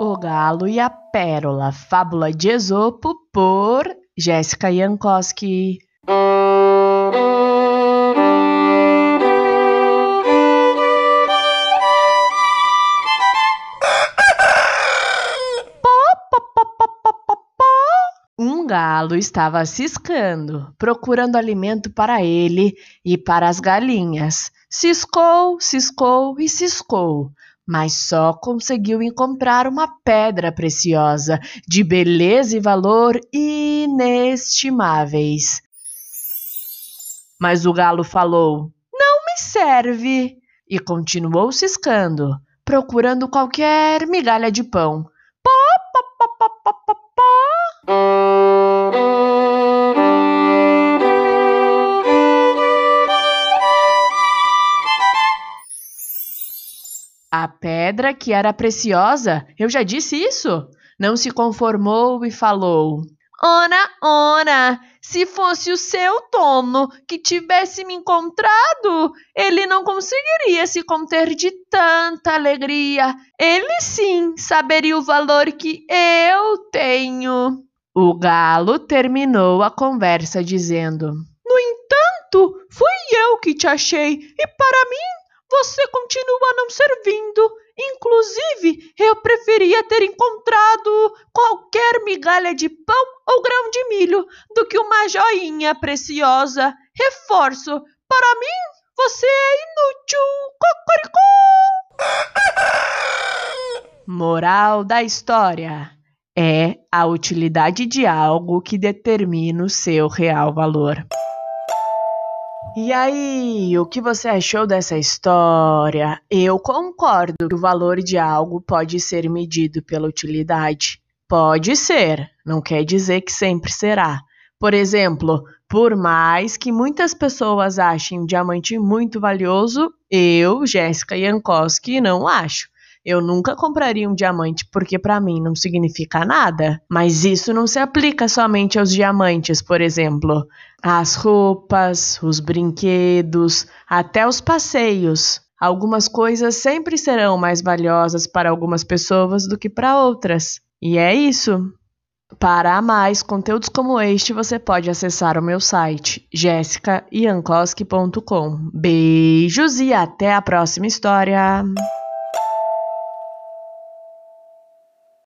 O Galo e a Pérola, fábula de Esopo, por Jéssica Jankowski. Um galo estava ciscando, procurando alimento para ele e para as galinhas. Ciscou, ciscou e ciscou mas só conseguiu encontrar uma pedra preciosa, de beleza e valor inestimáveis. Mas o galo falou: Não me serve! E continuou ciscando, procurando qualquer migalha de pão. A pedra que era preciosa, eu já disse isso, não se conformou e falou: Ora, ora, se fosse o seu dono que tivesse me encontrado, ele não conseguiria se conter de tanta alegria. Ele sim saberia o valor que eu tenho. O galo terminou a conversa dizendo: No entanto, fui eu que te achei, e para mim você continua não servindo. Inclusive, eu preferia ter encontrado qualquer migalha de pão ou grão de milho do que uma joinha preciosa. Reforço, para mim, você é inútil. Cocoricó! Moral da história: é a utilidade de algo que determina o seu real valor. E aí, o que você achou dessa história? Eu concordo que o valor de algo pode ser medido pela utilidade. Pode ser, não quer dizer que sempre será. Por exemplo, por mais que muitas pessoas achem um diamante muito valioso, eu, Jéssica Jankowski, não acho. Eu nunca compraria um diamante porque para mim não significa nada. Mas isso não se aplica somente aos diamantes, por exemplo. As roupas, os brinquedos, até os passeios. Algumas coisas sempre serão mais valiosas para algumas pessoas do que para outras. E é isso. Para mais conteúdos como este, você pode acessar o meu site jessicaiankowski.com. Beijos e até a próxima história!